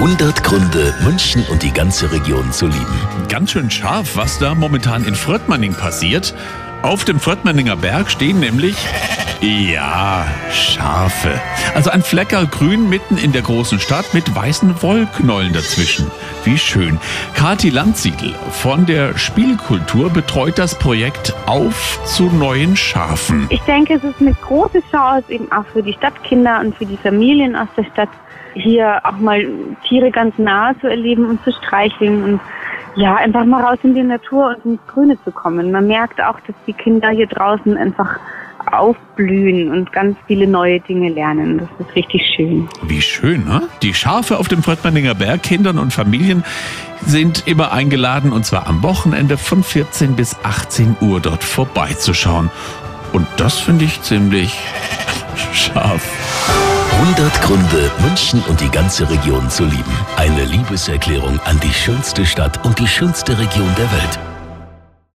100 Gründe, München und die ganze Region zu lieben. Ganz schön scharf, was da momentan in Fröttmanning passiert. Auf dem Fröttmanninger Berg stehen nämlich, ja, Schafe. Also ein Flecker grün mitten in der großen Stadt mit weißen Wollknollen dazwischen. Wie schön. Kati Landsiedel von der Spielkultur betreut das Projekt Auf zu neuen Schafen. Ich denke, es ist eine große Chance eben auch für die Stadtkinder und für die Familien aus der Stadt, hier auch mal Tiere ganz nahe zu erleben und zu streicheln und ja, einfach mal raus in die Natur und ins Grüne zu kommen. Man merkt auch, dass die Kinder hier draußen einfach aufblühen und ganz viele neue Dinge lernen. Das ist richtig schön. Wie schön, ne? Die Schafe auf dem Fröttmanninger Berg, Kindern und Familien sind immer eingeladen und zwar am Wochenende von 14 bis 18 Uhr dort vorbeizuschauen. Und das finde ich ziemlich scharf. 100 Gründe, München und die ganze Region zu lieben. Eine Liebeserklärung an die schönste Stadt und die schönste Region der Welt.